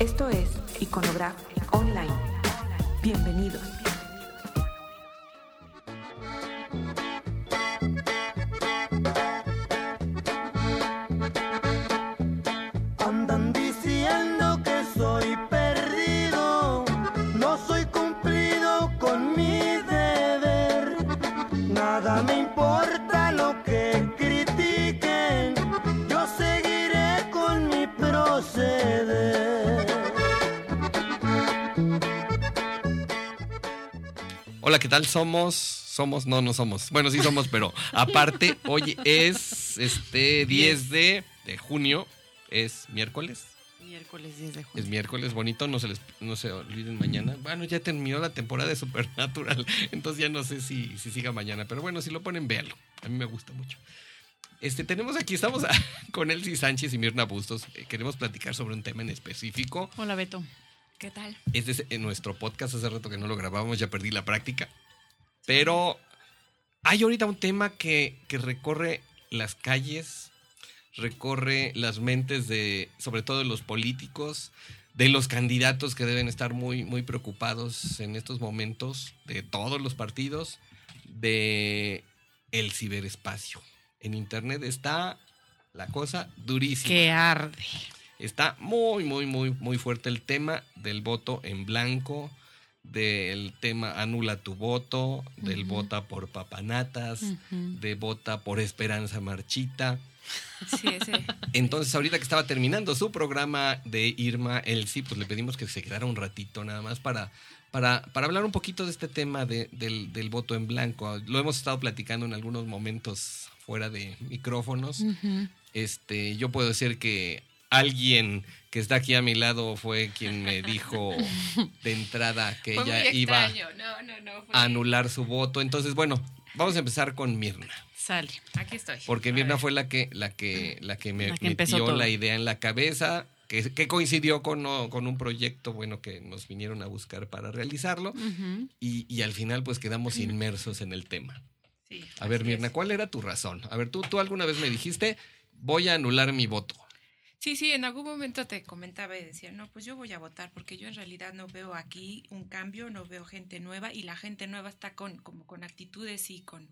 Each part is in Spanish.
Esto es Iconograph Online. Bienvenidos. ¿Qué tal? Somos, somos, no, no somos. Bueno, sí somos, pero aparte, hoy es este 10 de, de junio, es miércoles. Miércoles 10 de junio. Es miércoles bonito, no se les no se olviden mañana. Bueno, ya terminó la temporada de Supernatural, entonces ya no sé si, si siga mañana, pero bueno, si lo ponen, véanlo. A mí me gusta mucho. Este, tenemos aquí, estamos a- con Elsie Sánchez y Mirna Bustos. Eh, queremos platicar sobre un tema en específico. Hola Beto. ¿Qué tal? Este es en nuestro podcast, hace rato que no lo grabábamos, ya perdí la práctica. Pero hay ahorita un tema que, que recorre las calles, recorre las mentes de, sobre todo de los políticos, de los candidatos que deben estar muy, muy preocupados en estos momentos, de todos los partidos, de el ciberespacio. En internet está la cosa durísima. Que arde. Está muy, muy, muy, muy fuerte el tema del voto en blanco, del tema anula tu voto, del Ujú. vota por papanatas, de vota por esperanza marchita. Sí, sí. Entonces, ahorita que estaba terminando su programa de Irma Elsie, pues le pedimos que se quedara un ratito nada más para, para, para hablar un poquito de este tema de- del, del voto en blanco. Lo hemos estado platicando en algunos momentos fuera de micrófonos. Este, yo puedo decir que alguien que está aquí a mi lado fue quien me dijo de entrada que Fue ella iba extraño. No, no, no. fue- a anular su voto. Entonces, bueno, vamos a empezar con Mirna, Sale. Aquí estoy. porque A Mirna ver. fue la que la que la que me La que metió todo. la idea en la cabeza. Que, que coincidió con, no, con un proyecto bueno que nos vinieron a buscar para realizarlo y, y al final pues quedamos inmersos en el tema. Sí, A ver, Mirna, es. ¿cuál era tu razón? A ver, tú, tú alguna vez me dijiste, voy a anular mi voto. Sí, sí, en algún momento te comentaba y decía, no, pues yo voy a votar porque yo en realidad no veo aquí un cambio, no veo gente nueva y la gente nueva está con como con actitudes y con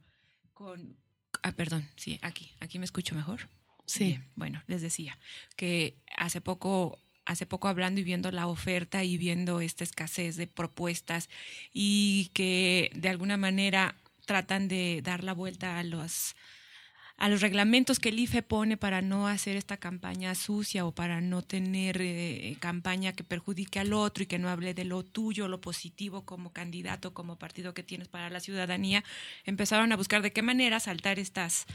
con Ah, perdón, sí, aquí, aquí me escucho mejor. Sí. Bien, bueno, les decía que hace poco hace poco hablando y viendo la oferta y viendo esta escasez de propuestas y que de alguna manera tratan de dar la vuelta a los a los reglamentos que el IFE pone para no hacer esta campaña sucia o para no tener eh, campaña que perjudique al otro y que no hable de lo tuyo, lo positivo como candidato, como partido que tienes para la ciudadanía, empezaron a buscar de qué manera saltar estas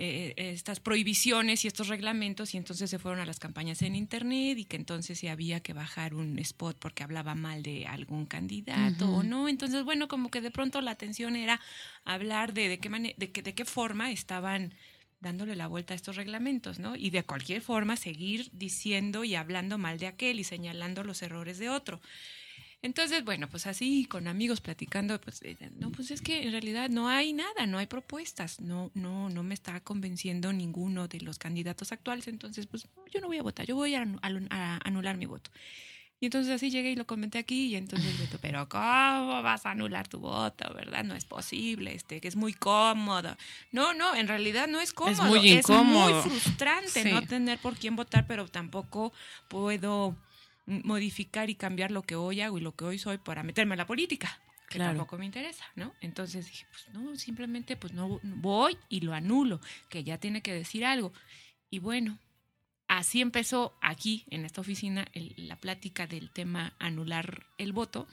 eh, estas prohibiciones y estos reglamentos y entonces se fueron a las campañas en internet y que entonces se había que bajar un spot porque hablaba mal de algún candidato o no entonces bueno como que de pronto la atención era hablar de de qué de qué de qué forma estaban dándole la vuelta a estos reglamentos, ¿no? Y de cualquier forma seguir diciendo y hablando mal de aquel y señalando los errores de otro. Entonces, bueno, pues así con amigos platicando, pues eh, no, pues es que en realidad no hay nada, no hay propuestas, no, no, no me está convenciendo ninguno de los candidatos actuales, entonces pues yo no voy a votar, yo voy a, anu- a- a anular mi voto. Y entonces así llegué y lo comenté aquí y entonces Beto, pero ¿cómo vas a anular tu voto, verdad? No es posible, este, que es muy cómodo. No, no, en realidad no es cómodo, muy incómodo. es muy frustrante Sí. no tener por quién votar, pero tampoco puedo modificar y cambiar lo que hoy hago y lo que hoy soy para meterme en la política, que Claro. tampoco me interesa, ¿no? Entonces dije, pues no, simplemente pues no voy y lo anulo, que ya tiene que decir algo. Y bueno, así empezó aquí en esta oficina el- la plática del tema anular el voto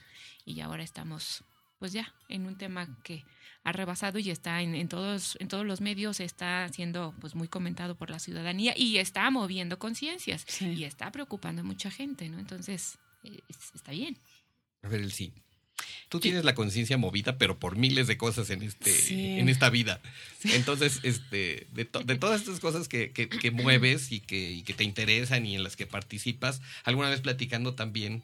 y ahora estamos pues ya en un tema que ha rebasado y está en, en todos en todos los medios está siendo pues muy comentado por la ciudadanía y está moviendo conciencias Sí. y está preocupando a mucha gente, ¿no? Entonces eh, es- está bien. A ver, el sí. Tú tienes la conciencia movida, pero por miles de cosas en este, Sí. en esta vida. Entonces, este, de, to- de todas estas cosas que, que- que mueves y que, y que te interesan y en las que participas, alguna vez platicando también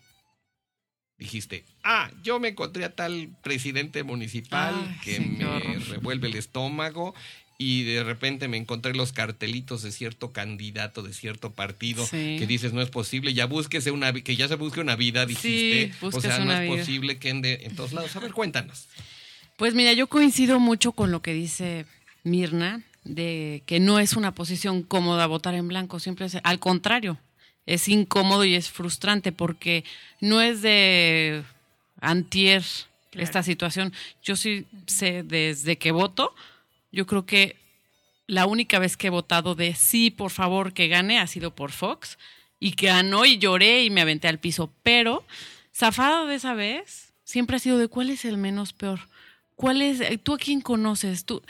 dijiste, ah, yo me encontré a tal presidente municipal Ay, que me revuelve el estómago y de repente me encontré los cartelitos de cierto candidato de cierto partido Sí. que dices no es posible, ya búsquese una que ya se busque una vida, dijiste, o sea, no es vida. posible que ande en todos lados. A ver, cuéntanos. Pues mira, yo coincido mucho con lo que dice Mirna, de que no es una posición cómoda votar en blanco, siempre es al contrario, es incómodo y es frustrante porque no es de antier esta situación. Yo sí sé desde que voto, yo creo que la única vez que he votado de sí, por favor, que gane ha sido por Fox y que ganó y lloré y me aventé al piso, pero zafado de esa vez siempre ha sido de cuál es el menos peor. ¿Cuál es? eh, ¿Tú a quién conoces? ¿Tú?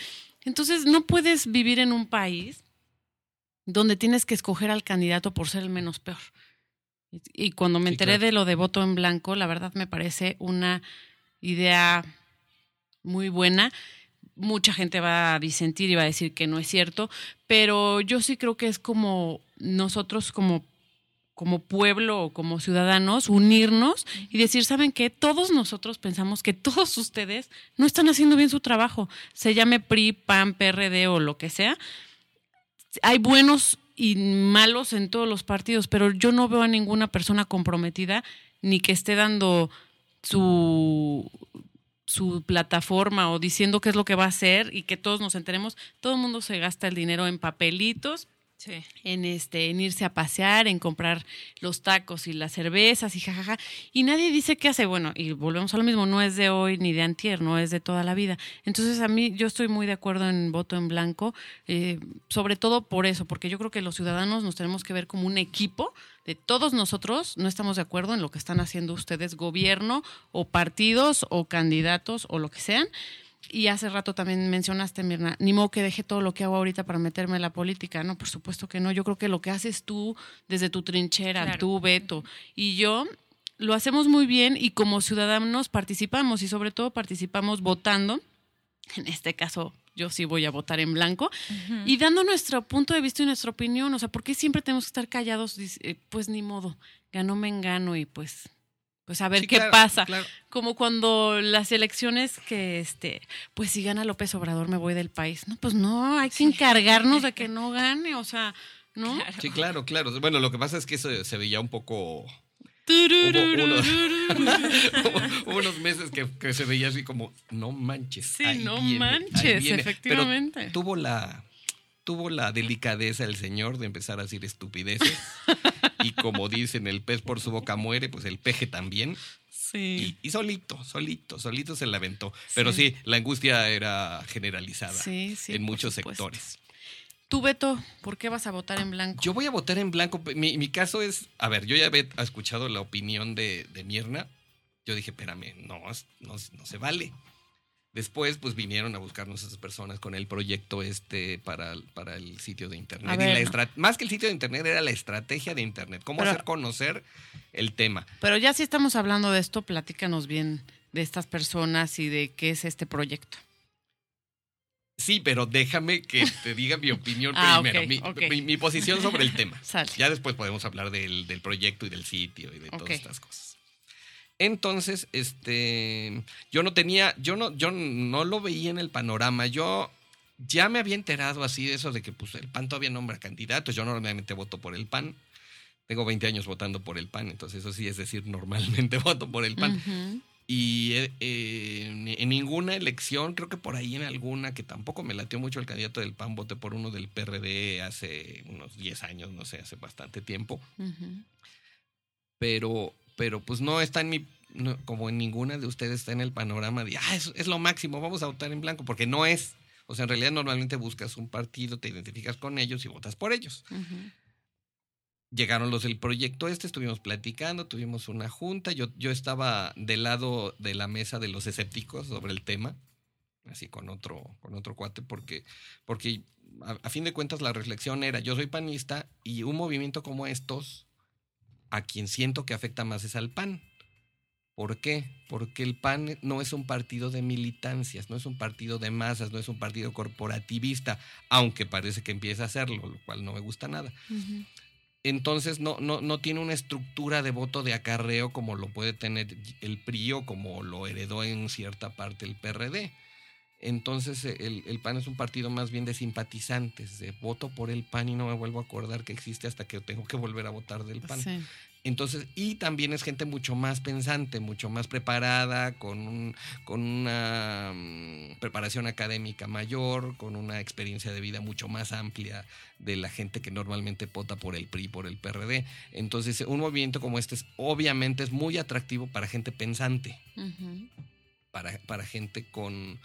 Entonces, no puedes vivir en un país donde tienes que escoger al candidato por ser el menos peor. Y, y cuando me Sí, enteré claro. de lo de voto en blanco, la verdad me parece una idea muy buena. Mucha gente va a disentir y va a decir que no es cierto, pero yo sí creo que es como nosotros como como pueblo o como ciudadanos unirnos y decir, ¿saben qué? Todos nosotros pensamos que todos ustedes no están haciendo bien su trabajo. Se llame PRI, PAN, PRD o lo que sea. Hay buenos y malos en todos los partidos, pero yo no veo a ninguna persona comprometida ni que esté dando su su plataforma o diciendo qué es lo que va a hacer y que todos nos enteremos, todo el mundo se gasta el dinero en papelitos, Sí. en este, en irse a pasear, en comprar los tacos y las cervezas y jajaja. Y nadie dice qué hace. Bueno, y volvemos a lo mismo, no es de hoy ni de antier, no es de toda la vida. Entonces a mí yo estoy muy de acuerdo en voto en blanco, eh, sobre todo por eso, porque yo creo que los ciudadanos nos tenemos que ver como un equipo de todos nosotros, no estamos de acuerdo en lo que están haciendo ustedes, gobierno o partidos o candidatos o lo que sean. Y hace rato también mencionaste, Mirna, ni modo que deje todo lo que hago ahorita para meterme en la política. No, por supuesto que no. Yo creo que lo que haces tú desde tu trinchera, Claro. tú, Beto, y yo, lo hacemos muy bien y como ciudadanos participamos y sobre todo participamos votando. En este caso, yo sí voy a votar en blanco y dando nuestro punto de vista y nuestra opinión. O sea, ¿por qué siempre tenemos que estar callados? Eh, Pues ni modo, ganó me engano y pues, pues a ver Sí, qué claro, pasa claro. como cuando las elecciones que este pues si gana López Obrador me voy del país no pues no hay que encargarnos de que no gane o sea no Sí, claro, claro. Bueno, lo que pasa es que eso se veía un poco Hubo unos, hubo unos meses que, que se veía así como, no manches. Sí, ahí no viene, manches, viene". efectivamente. Pero tuvo la, tuvo la delicadeza el señor de empezar a decir estupideces. y como dicen, el pez por su boca muere, pues el peje también. sí Y, y solito, solito, solito se la aventó. Pero sí, la angustia era generalizada Sí, sí, en muchos sectores. tú Beto por qué vas a votar en blanco Yo voy a votar en blanco. Mi, mi caso es, a ver, yo ya había escuchado la opinión de, de Mirna. Yo dije, espérame, no, no, no se vale. Después, pues vinieron a buscarnos esas personas con el proyecto este para, para el sitio de internet. Y la más que el sitio de internet, era la estrategia de internet. Cómo Pero- hacer conocer el tema. pero ya si estamos hablando de esto platícanos bien de estas personas y de qué es este proyecto Sí, pero déjame que te diga mi opinión Ah, primero, mi, ok. mi- mi posición sobre el tema. Ya después podemos hablar del, del proyecto y del sitio y de todas estas cosas. Entonces, este, yo no tenía, yo no, yo no lo veía en el panorama. Yo ya me había enterado así de eso de que pues el PAN todavía nombra candidatos. Yo normalmente voto por el PAN. Tengo 20 años votando por el PAN, entonces eso sí es decir, normalmente voto por el PAN. Y eh, eh, en, ninguna elección, creo que por ahí en alguna, que tampoco me latió mucho el candidato del PAN, voté por uno del PRD hace unos 10 años, no sé, hace bastante tiempo. Pero, pero pues no está en mi, no, como en ninguna de ustedes está en el panorama de, ah, es, es lo máximo, vamos a votar en blanco, porque no es. O sea, en realidad normalmente buscas un partido, te identificas con ellos y votas por ellos. Llegaron los del proyecto este, estuvimos platicando, tuvimos una junta, yo, yo estaba del lado de la mesa de los escépticos sobre el tema, así con otro, con otro cuate, porque, porque a, a fin de cuentas la reflexión era, yo soy panista y un movimiento como estos, a quien siento que afecta más es al PAN. ¿Por qué? Porque el PAN no es un partido de militancias, no es un partido de masas, no es un partido corporativista, aunque parece que empieza a hacerlo, lo cual no me gusta nada entonces no, no, no tiene una estructura de voto de acarreo como lo puede tener el PRI o como lo heredó en cierta parte el PRD. Entonces eh, el, el PAN es un partido más bien de simpatizantes, de voto por el PAN y no me vuelvo a acordar que existe hasta que tengo que volver a votar del PAN. Sí. Entonces, y también es gente mucho más pensante, mucho más preparada, con, un- con una mm, preparación académica mayor, con una experiencia de vida mucho más amplia de la gente que normalmente vota por el PRI, por el PRD. Entonces, un movimiento como este es, obviamente es muy atractivo para gente pensante para, para gente con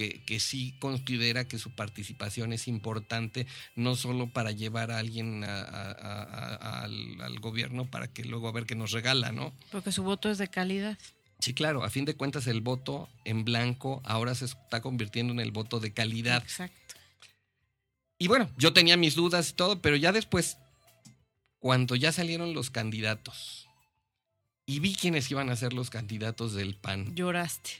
que, que sí considera que su participación es importante, no solo para llevar a alguien a- a- al, al gobierno para que luego a ver qué nos regala, ¿no? Porque su voto es de calidad. Sí, claro, a fin de cuentas el voto en blanco ahora se está convirtiendo en el voto de calidad. Exacto. Y bueno, yo tenía mis dudas y todo, pero ya después, cuando ya salieron los candidatos y vi quiénes iban a ser los candidatos del PAN, Lloraste.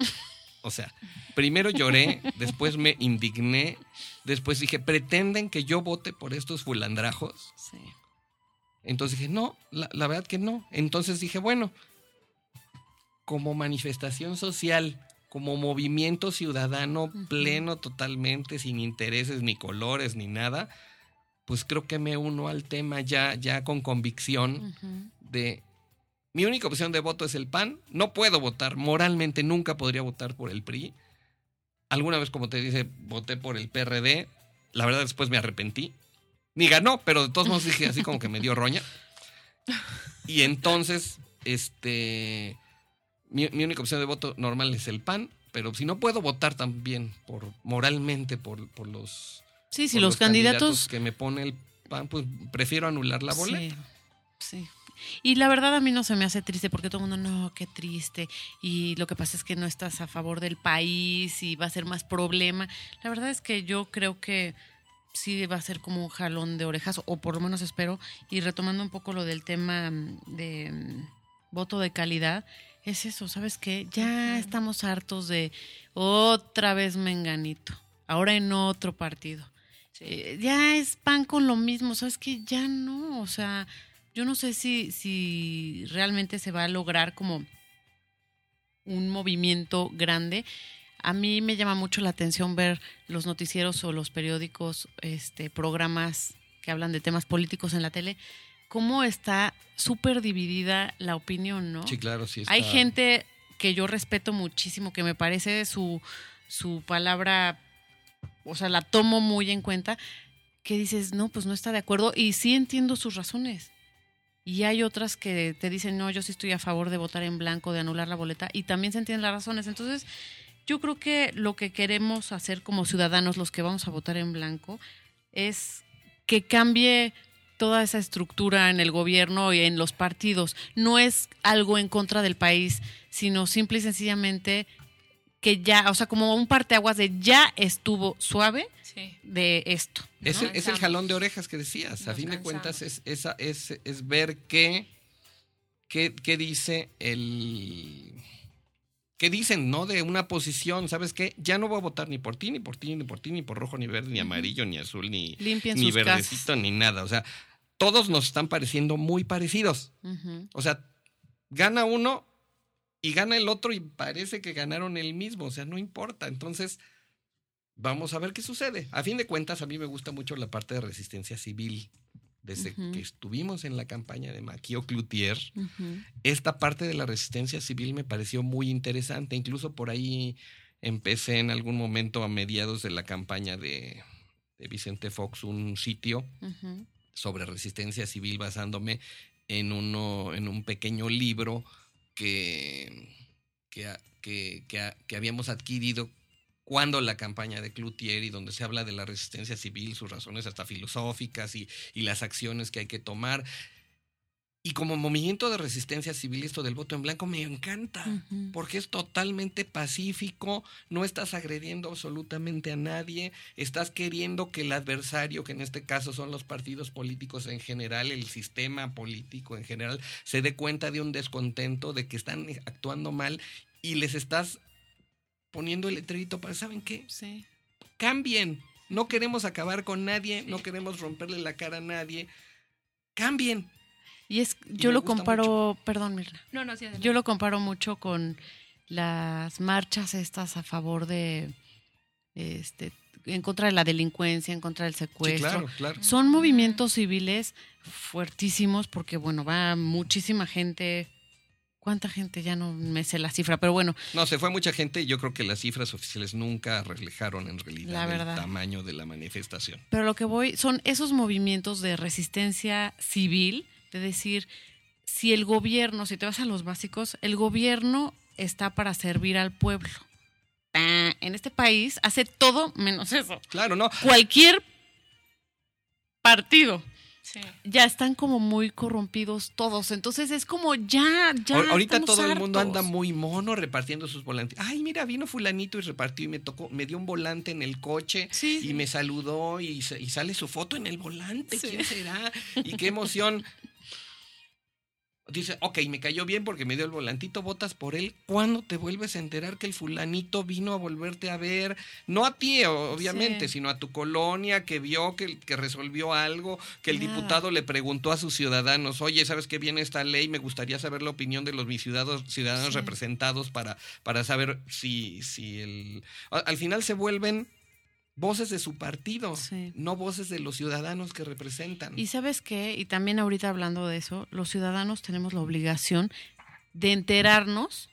O sea, primero lloré, después me indigné, después dije, ¿pretenden que yo vote por estos fulandrajos? Sí. Entonces dije, no, la, la verdad que no. Entonces dije, bueno, como manifestación social, como movimiento ciudadano pleno totalmente, sin intereses ni colores ni nada, pues creo que me uno al tema ya, ya con convicción de mi única opción de voto es el PAN. No puedo votar, moralmente nunca podría votar por el PRI. Alguna vez, como te dice, voté por el PRD. La verdad, después me arrepentí. Ni ganó, pero de todos modos dije así como que me dio roña. Y entonces, este. Mi, mi única opción de voto normal es el PAN. Pero si no puedo votar también por moralmente por, por los, Sí, si los, candidatos, que me pone el PAN, pues prefiero anular la boleta. Sí, sí. Y la verdad a mí no se me hace triste porque todo el mundo, no, qué triste. Y lo que pasa es que no estás a favor del país y va a ser más problema. La verdad es que yo creo que sí va a ser como un jalón de orejas, o por lo menos espero. Y retomando un poco lo del tema mm, de mm, voto de calidad, es eso, ¿sabes qué? Ya estamos hartos de otra vez Menganito, ahora en otro partido. Eh, ya es pan con lo mismo, ¿sabes que Ya no, o sea, yo no sé si, si realmente se va a lograr como un movimiento grande. A mí me llama mucho la atención ver los noticieros o los periódicos, este, programas que hablan de temas políticos en la tele, cómo está súper dividida la opinión, ¿no? Sí, claro, sí. Hay está- gente que yo respeto muchísimo, que me parece su, su palabra, o sea, la tomo muy en cuenta, que dices, no, pues no está de acuerdo y sí entiendo sus razones. Y hay otras que te dicen, no, yo sí estoy a favor de votar en blanco, de anular la boleta, y también se entienden las razones. Entonces, yo creo que lo que queremos hacer como ciudadanos, los que vamos a votar en blanco, es que cambie toda esa estructura en el gobierno y en los partidos. No es algo en contra del país, sino simple y sencillamente que ya, o sea, como un parteaguas de ya estuvo suave Sí. de esto. Es, ¿no? el, es el jalón de orejas que decías. a fin de cuentas, es, esa, es, es ver qué, qué, qué dice el. ¿Qué dicen, no? De una posición, ¿sabes qué? Ya no voy a votar ni por ti, ni por ti, ni por ti, ni por rojo, ni verde, ni amarillo, ni azul, ni, Limpien ni sus verdecito, casas. ni nada. O sea, todos nos están pareciendo muy parecidos. O sea, gana uno y gana el otro y parece que ganaron el mismo. O sea, no importa. Entonces, vamos a ver qué sucede. A fin de cuentas, a mí me gusta mucho la parte de resistencia civil. Desde que estuvimos en la campaña de Maquio Cloutier, esta parte de la resistencia civil me pareció muy interesante. Incluso por ahí empecé en algún momento a mediados de la campaña de, de Vicente Fox un sitio sobre resistencia civil basándome en uno en un pequeño libro que que, que habíamos adquirido cuando la campaña de Cloutier y donde se habla de la resistencia civil, sus razones hasta filosóficas y, y las acciones que hay que tomar. Y como movimiento de resistencia civil, esto del voto en blanco me encanta, porque es totalmente pacífico, no estás agrediendo absolutamente a nadie, estás queriendo que el adversario, que en este caso son los partidos políticos en general, el sistema político en general, se dé cuenta de un descontento, de que están actuando mal y les estás poniendo el letrerito para, ¿saben qué? Sí. Cambien. No queremos acabar con nadie, no queremos romperle la cara a nadie. Cambien. Y es, yo lo comparo, perdón, Mirna. No, no, sí, adelante. Yo lo comparo mucho con las marchas estas a favor de este, en contra de la delincuencia, en contra del Sí, secuestro. claro, claro. Son movimientos civiles fuertísimos porque, bueno, va muchísima gente. ¿Cuánta gente? Ya no me sé la cifra, pero bueno, No, se fue mucha gente y yo creo que las cifras oficiales nunca reflejaron en realidad el tamaño de la manifestación. Pero lo que voy son esos movimientos de resistencia civil, de decir, si el gobierno, si te vas a los básicos, el gobierno está para servir al pueblo. En este país hace todo menos eso. Claro, no. Cualquier partido. Sí. Ya están como muy corrompidos todos. Entonces es como ya, ya. Ahor- Ahorita estamos todo el mundo anda muy mono repartiendo sus volantes. Ay, mira, vino fulanito y repartió y me tocó, me dio un volante en el coche Sí, y sí. me saludó y, sa- y sale su foto en el volante. Sí. ¿Quién será? Y qué emoción. Dice, ok, me cayó bien porque me dio el volantito, votas por él. ¿Cuándo te vuelves a enterar que el fulanito vino a volverte a ver? No a ti, obviamente, Sí. sino a tu colonia que vio que, que resolvió algo, que el Nada. diputado le preguntó a sus ciudadanos, oye, ¿sabes qué viene esta ley? Me gustaría saber la opinión de los mis ciudadanos, ciudadanos Sí. representados para, para saber si, si el... Al final se vuelven voces de su partido, Sí. no voces de los ciudadanos que representan. Y sabes qué, y también ahorita hablando de eso, los ciudadanos tenemos la obligación de enterarnos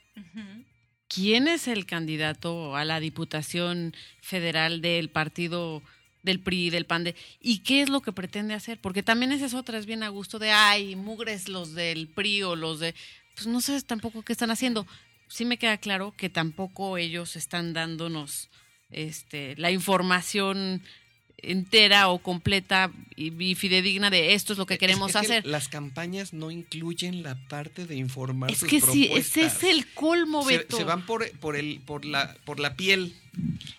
quién es el candidato a la Diputación Federal del partido del PRI, del PAN, de, y qué es lo que pretende hacer, porque también esa es otra, es bien a gusto de, ay, mugres los del PRI o los de, pues no sabes tampoco qué están haciendo. Sí me queda claro que tampoco ellos están dándonos este, la información entera o completa y, y fidedigna de esto es lo que queremos es hacer. las campañas no incluyen la parte de informar Es sus que sí, ese es el colmo, se, Beto. se van por, por, el, por, la, por la piel.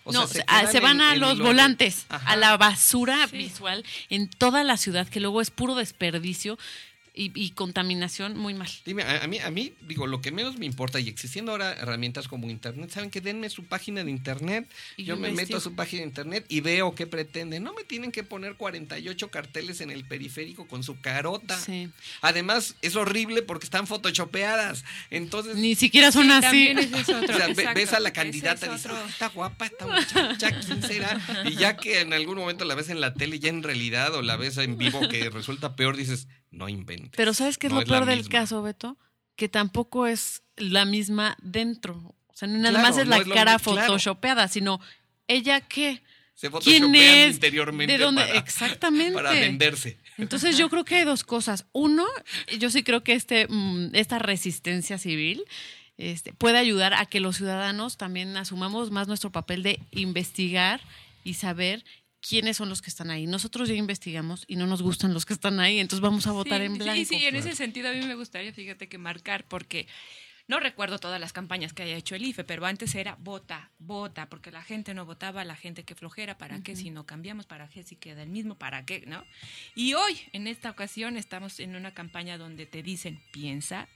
O no, sea, se, ah, se van en- a en los lo- volantes, Ajá. a la basura Sí. visual en toda la ciudad, que luego es puro desperdicio y, y contaminación muy mal. Dime, a, a mí, a mí, digo, lo que menos me importa, y existiendo ahora herramientas como Internet, ¿saben que Denme su página de Internet, Y yo yo me meto a su página de Internet y veo qué pretende. No me tienen que poner 48 carteles en el periférico con su carota. Sí. Además, es horrible porque están photoshopeadas. Entonces, Ni siquiera son así. También ese es otro. o sea, ve- exacto. ves a la candidata y es dices. "Ah, está guapa esta muchacha, ¿quién será? Y ya que en algún momento la ves en la tele ya en realidad o la ves en vivo que resulta peor, dices, no inventes. Pero ¿sabes qué es No lo es peor del misma. caso, Beto? Que tampoco es la misma dentro. O sea, no nada Claro, más es no la es cara mismo, claro. photoshopeada, sino ella qué, Se quién es, interiormente de dónde, para, exactamente. para venderse. Entonces yo creo que hay dos cosas. Uno, yo sí creo que este, mm, esta resistencia civil este, puede ayudar a que los ciudadanos también asumamos más nuestro papel de investigar y saber quiénes son los que están ahí. Nosotros ya investigamos y no nos gustan los que están ahí, entonces vamos a votar Sí, en sí, blanco. Sí, en ese sentido a mí me gustaría, fíjate que marcar, porque no recuerdo todas las campañas que haya hecho el IFE, pero antes era vota, vota, porque la gente no votaba, la gente que flojera, ¿para qué si no cambiamos? ¿Para qué si queda el mismo? ¿Para qué? ¿No? Y hoy, en esta ocasión, estamos en una campaña donde te dicen, piensa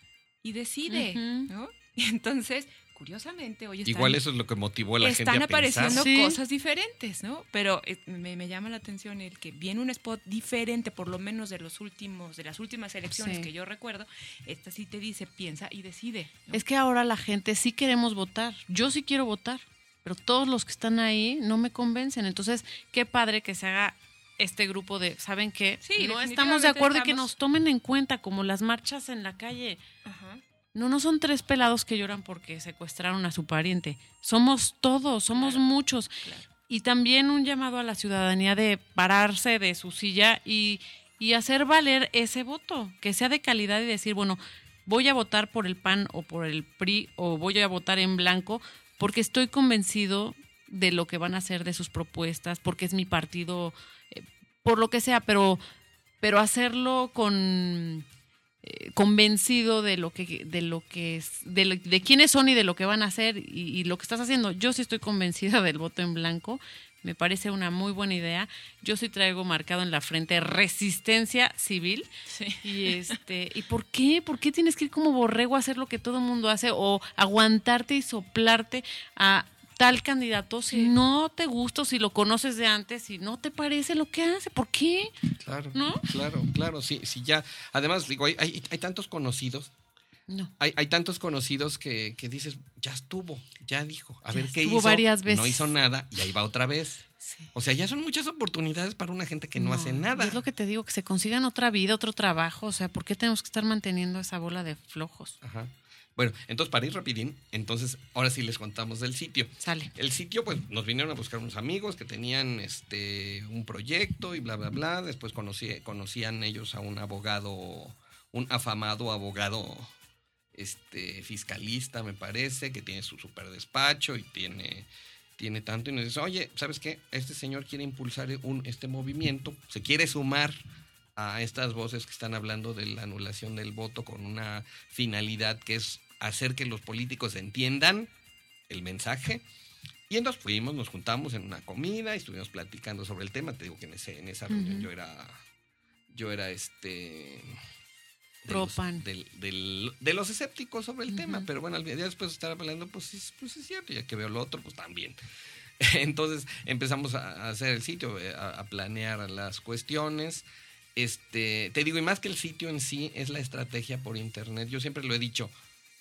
y decide. ¿no? Y entonces, curiosamente, hoy están, Igual eso es lo que motivó a la gente están a apareciendo pensar. Cosas diferentes, ¿no? Pero eh, me, me llama la atención el que viene un spot diferente, por lo menos de los últimos, de las últimas elecciones Sí. que yo recuerdo. Esta sí te dice, piensa y decide. ¿no? Es que ahora la gente sí queremos votar. Yo sí quiero votar, pero todos los que están ahí no me convencen. Entonces, qué padre que se haga este grupo de, ¿saben qué? Sí, no estamos de acuerdo y que nos tomen en cuenta, como las marchas en la calle. Ajá. No, no son tres pelados que lloran porque secuestraron a su pariente. Somos todos, somos Claro, muchos. claro. Y también un llamado a la ciudadanía de pararse de su silla y, y hacer valer ese voto, que sea de calidad y decir, bueno, voy a votar por el PAN o por el PRI o voy a votar en blanco porque estoy convencido de lo que van a hacer de sus propuestas, porque es mi partido, eh, por lo que sea, pero, pero hacerlo con eh, convencido de lo que de lo que es de, lo- de quiénes son y de lo que van a hacer y, y lo que estás haciendo. Yo sí estoy convencida del voto en blanco. Me parece una muy buena idea. Yo sí traigo marcado en la frente resistencia civil. Sí. y este y por qué por qué tienes que ir como borrego a hacer lo que todo el mundo hace o aguantarte y soplarte a tal candidato si Sí. no te gusta si lo conoces de antes y no te parece lo que hace por qué Claro, ¿No? claro, claro, sí, sí, ya. Además, digo, hay, hay, hay tantos conocidos No. hay, hay tantos conocidos que, que dices, ya estuvo, ya dijo, a Ya ver qué estuvo hizo. varias No veces. hizo nada y ahí va otra vez. Sí. O sea, ya son muchas oportunidades para una gente que no, hace nada. Es lo que te digo, que se consigan otra vida, otro trabajo. O sea, ¿por qué tenemos que estar manteniendo esa bola de flojos? Ajá. Bueno, entonces para ir rapidín, entonces ahora sí les contamos del sitio. Sale. El sitio, pues nos vinieron a buscar unos amigos que tenían este un proyecto y bla, bla, bla. Después conocí, conocían ellos a un abogado, un afamado abogado este fiscalista, me parece, que tiene su super despacho y tiene, tiene tanto. Y nos dice, oye, ¿sabes qué? Este señor quiere impulsar un, este movimiento, se quiere sumar a estas voces que están hablando de la anulación del voto con una finalidad que es hacer que los políticos entiendan el mensaje. Y entonces fuimos, nos juntamos en una comida y estuvimos platicando sobre el tema. Te digo que en, ese, en esa reunión yo era, yo era este... de los- pan. del- del- de los escépticos sobre el tema, pero bueno, al día después de estar hablando, pues, sí, pues es cierto, ya que veo lo otro, pues también. Entonces empezamos a a hacer el sitio, eh, a, a planear las cuestiones. Este, te digo, y más que el sitio en sí, es la estrategia por internet. Yo siempre lo he dicho,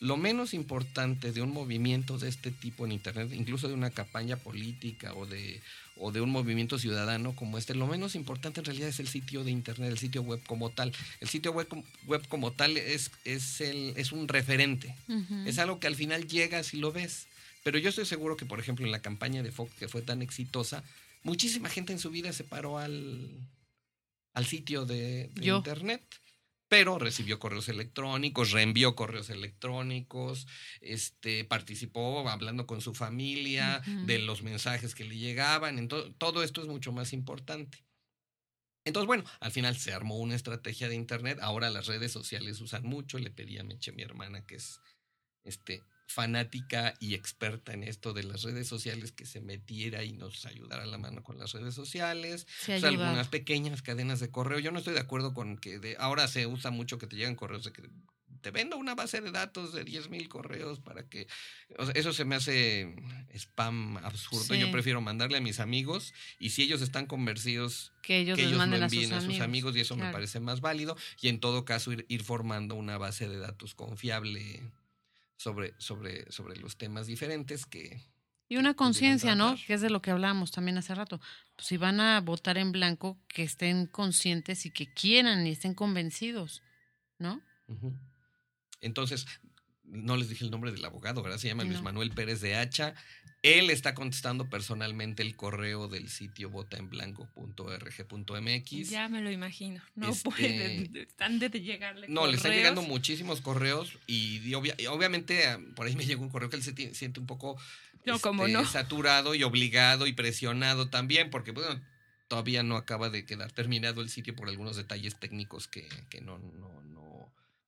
lo menos importante de un movimiento de este tipo en internet, incluso de una campaña política o de, o de un movimiento ciudadano como este, lo menos importante en realidad es el sitio de internet, el sitio web como tal. El sitio web, web como tal es, es, el, es un referente. Es algo que al final llegas y lo ves. Pero yo estoy seguro que, por ejemplo, en la campaña de Fox, que fue tan exitosa, muchísima gente en su vida se paró al, al sitio de, internet. Pero recibió correos electrónicos, reenvió correos electrónicos, este, participó hablando con su familia, de los mensajes que le llegaban. Entonces, todo esto es mucho más importante. Entonces, bueno, al final se armó una estrategia de internet. Ahora las redes sociales usan mucho. Le pedí a Meche, mi hermana, que es este, fanática y experta en esto de las redes sociales, que se metiera y nos ayudara a la mano con las redes sociales. Se O sea, ayudado. algunas pequeñas cadenas de correo. Yo no estoy de acuerdo con que de, ahora se usa mucho que te llegan correos de que te vendo una base de datos de 10 mil correos para que... o sea, eso se me hace spam absurdo. Yo prefiero mandarle a mis amigos y si ellos están convencidos Que ellos que lo a envíen sus, a sus amigos. amigos y eso me parece más válido y en todo caso ir, ir formando una base de datos confiable sobre, sobre, sobre los temas diferentes que... Y una conciencia, ¿no? Que es de lo que hablamos también hace rato. Pues si van a votar en blanco, que estén conscientes y que quieran y estén convencidos, ¿no? Entonces, no les dije el nombre del abogado, ¿verdad? Se llama Luis. Manuel Pérez de Hacha. Él está contestando personalmente el correo del sitio votaenblanco.org.mx. Ya me lo imagino. No Este- pueden. Están de llegarle. No, le están llegando muchísimos correos y, y obvia- y obviamente ah, por ahí me llegó un correo que él se siente un poco No, ¿cómo este, no? saturado y obligado y presionado también, porque bueno, todavía no acaba de quedar terminado el sitio por algunos detalles técnicos que, que no, no, no.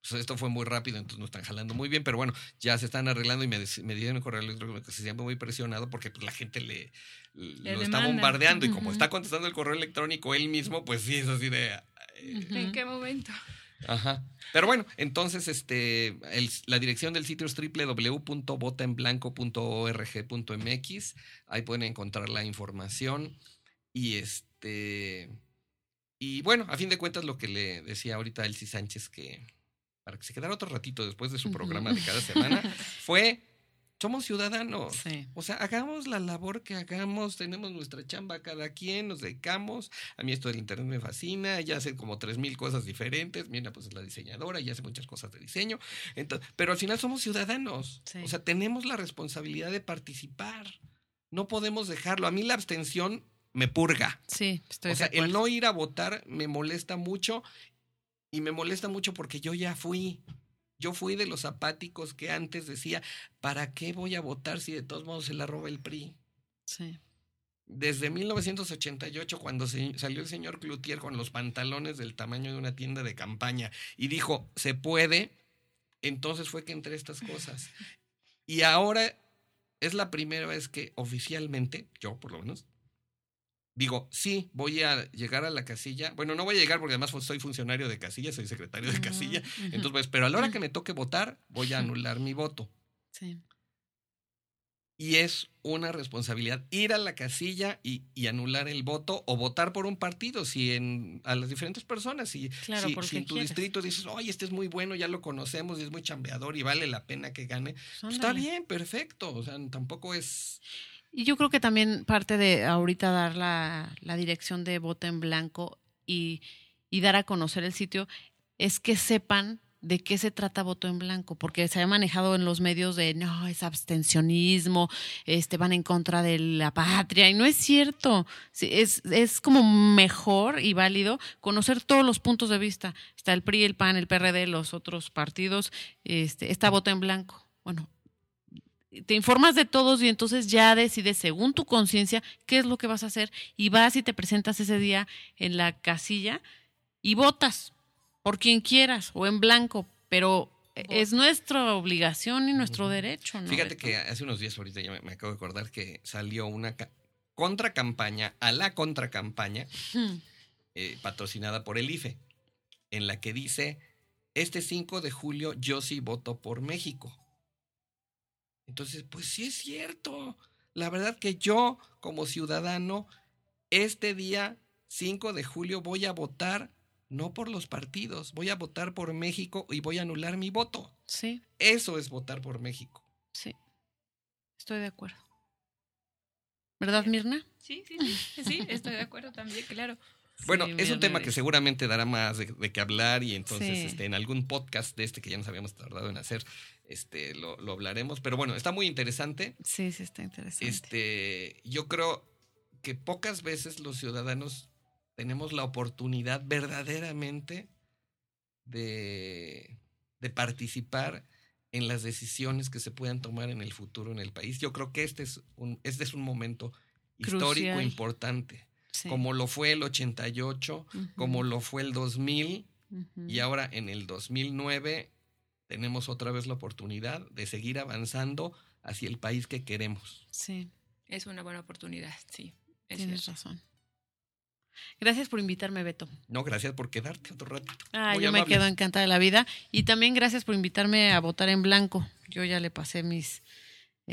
Pues esto fue muy rápido, entonces no están jalando muy bien, pero bueno, ya se están arreglando y me, dieron un correo electrónico que se siente muy presionado porque pues, la gente le, Le lo está bombardeando y como está contestando el correo electrónico él mismo, pues sí, es así de... eh. ¿En qué momento? Ajá. Pero bueno, entonces este el- la dirección del sitio es www.votaenblanco.org.mx. Ahí pueden encontrar la información. Y este. Y bueno, a fin de cuentas, lo que le decía ahorita a Elsie Sánchez, que para que se quedara otro ratito después de su programa de cada semana, fue. Somos ciudadanos. Sí. O sea, hagamos la labor que hagamos, tenemos nuestra chamba cada quien, nos dedicamos. A mí esto del internet me fascina, ella hace como tres mil cosas diferentes. Mira, pues es la diseñadora y hace muchas cosas de diseño. Entonces, pero al final somos ciudadanos. Sí. O sea, tenemos la responsabilidad de participar. No podemos dejarlo. A mí la abstención me purga. Sí, estoy o sea, de el no ir a votar me molesta mucho y me molesta mucho porque yo ya fui. Yo fui de los apáticos que antes decía, ¿para qué voy a votar si de todos modos se la roba el PRI? Sí. Desde 1988, cuando se- salió el señor Cloutier con los pantalones del tamaño de una tienda de campaña y dijo, se puede, entonces fue que entre estas cosas. Y ahora es la primera vez que oficialmente, yo por lo menos, digo, sí, voy a llegar a la casilla. Bueno, no voy a llegar porque además soy funcionario de casilla, soy secretario de casilla. Entonces, pues, pero a la hora que me toque votar, voy a anular mi voto. Sí. y es una responsabilidad ir a la casilla y, y anular el voto o votar por un partido, si en, a las diferentes personas, si, Claro, si, en tu quieres. distrito dices, oye, este es muy bueno, ya lo conocemos y es muy chambeador y vale la pena que gane, pues está bien, perfecto, o sea, tampoco es... Y yo creo que también parte de ahorita dar la, la dirección de voto en blanco y, y dar a conocer el sitio es que sepan de qué se trata voto en blanco, porque se ha manejado en los medios de no, es abstencionismo, este van en contra de la patria, y no es cierto. Es, es como mejor y válido conocer todos los puntos de vista. Está el PRI, el PAN, el PRD, los otros partidos, este, está voto en blanco. Bueno, te informas de todos y entonces ya decides según tu conciencia qué es lo que vas a hacer y vas y te presentas ese día en la casilla y votas por quien quieras o en blanco, pero es nuestra obligación y nuestro derecho. ¿no, Fíjate que hace unos días, ahorita ya me, me acabo de acordar que salió una ca- contracampaña a la contracampaña Hmm, eh, patrocinada por el IFE, en la que dice, este 5 de julio yo sí voto por México. Entonces, pues sí es cierto. La verdad que yo, como ciudadano, este día 5 de julio voy a votar no por los partidos, voy a votar por México y voy a anular mi voto. Sí, Eso es votar por México. sí. Estoy de acuerdo. ¿Verdad, Mirna? Sí, sí, sí, sí, estoy de acuerdo también, claro. Bueno, Sí, es un tema que seguramente dará más de, de qué hablar y entonces Sí. este, en algún podcast de este que ya nos habíamos tardado en hacer, este, lo, lo hablaremos. Pero bueno, está muy interesante. Sí, sí, está interesante. Este, yo creo que pocas veces los ciudadanos tenemos la oportunidad verdaderamente de, de participar en las decisiones que se puedan tomar en el futuro en el país. Yo creo que este es un, este es un momento histórico importante, Sí. como lo fue el 88, Ujú, como lo fue el 2000 ujú. y ahora en el 2009 tenemos otra vez la oportunidad de seguir avanzando hacia el país que queremos. Sí, Es una buena oportunidad, sí. Es tienes cierto. razón. Gracias por invitarme, Beto. No, gracias por quedarte otro ratito. Ah, Muy yo me quedo encantada de la vida. Y también gracias por invitarme a votar en blanco. Yo ya le pasé mis,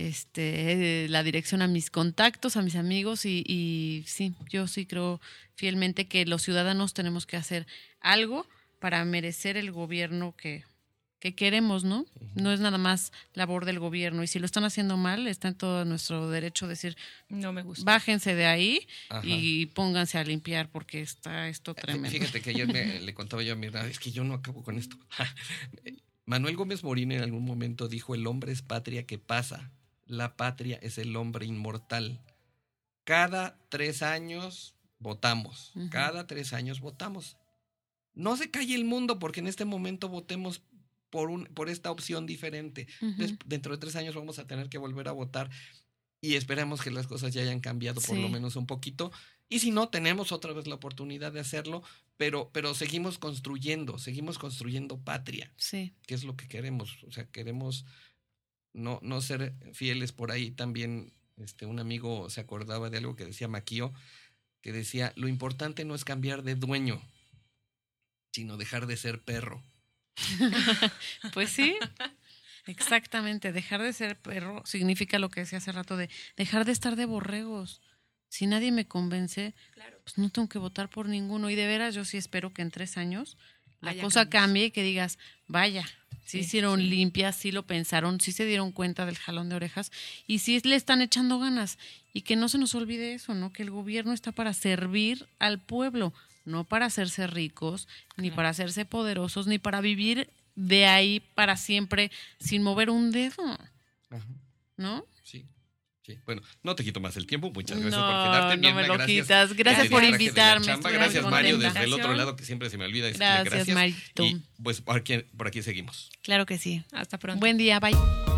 este, la dirección a mis contactos, a mis amigos y, y sí, yo sí creo fielmente que los ciudadanos tenemos que hacer algo para merecer el gobierno que, que queremos, ¿no? No es nada más labor del gobierno. Y si lo están haciendo mal, está en todo nuestro derecho decir, No me gusta. bájense de ahí Ajá. y pónganse a limpiar porque está esto tremendo. Fíjate que ayer me- le contaba yo a mi hermana, es que yo no acabo con esto. Manuel Gómez Morín en algún momento dijo, el hombre es patria que pasa, la patria es el hombre inmortal. Cada tres años votamos, cada tres años votamos. No se calle el mundo porque en este momento votemos por, un, por esta opción diferente. Dentro de tres años vamos a tener que volver a votar y esperamos que las cosas ya hayan cambiado por Sí. lo menos un poquito. Y si no, tenemos otra vez la oportunidad de hacerlo, pero, pero seguimos construyendo, seguimos construyendo patria, Sí. que es lo que queremos. O sea, queremos no, no ser fieles por ahí. También este, un amigo se acordaba de algo que decía Maquio, que decía, lo importante no es cambiar de dueño, sino dejar de ser perro. Pues sí, exactamente. Dejar de ser perro significa lo que decía hace rato de dejar de estar de borregos. Si nadie me convence, pues no tengo que votar por ninguno. Y de veras, yo sí espero que en tres años la cosa cambios. cambie y que digas, vaya, sí, Sí, hicieron sí. limpias, sí lo pensaron, sí se dieron cuenta del jalón de orejas y sí le están echando ganas. Y que no se nos olvide eso, ¿no? Que el gobierno está para servir al pueblo, no para hacerse ricos, ni Claro. para hacerse poderosos, ni para vivir de ahí para siempre sin mover un dedo, Ajá. ¿no? Sí. Sí. Bueno, no te quito más el tiempo. Muchas gracias No, por quedarte. no Mirna, me lo gracias. quitas. Gracias por invitarme, Gracias, Mario, desde el otro lado, que siempre se me olvida decirle Gracias, gracias. Marito. Y pues por aquí, por aquí seguimos. Claro que sí. Hasta pronto. Buen día, bye.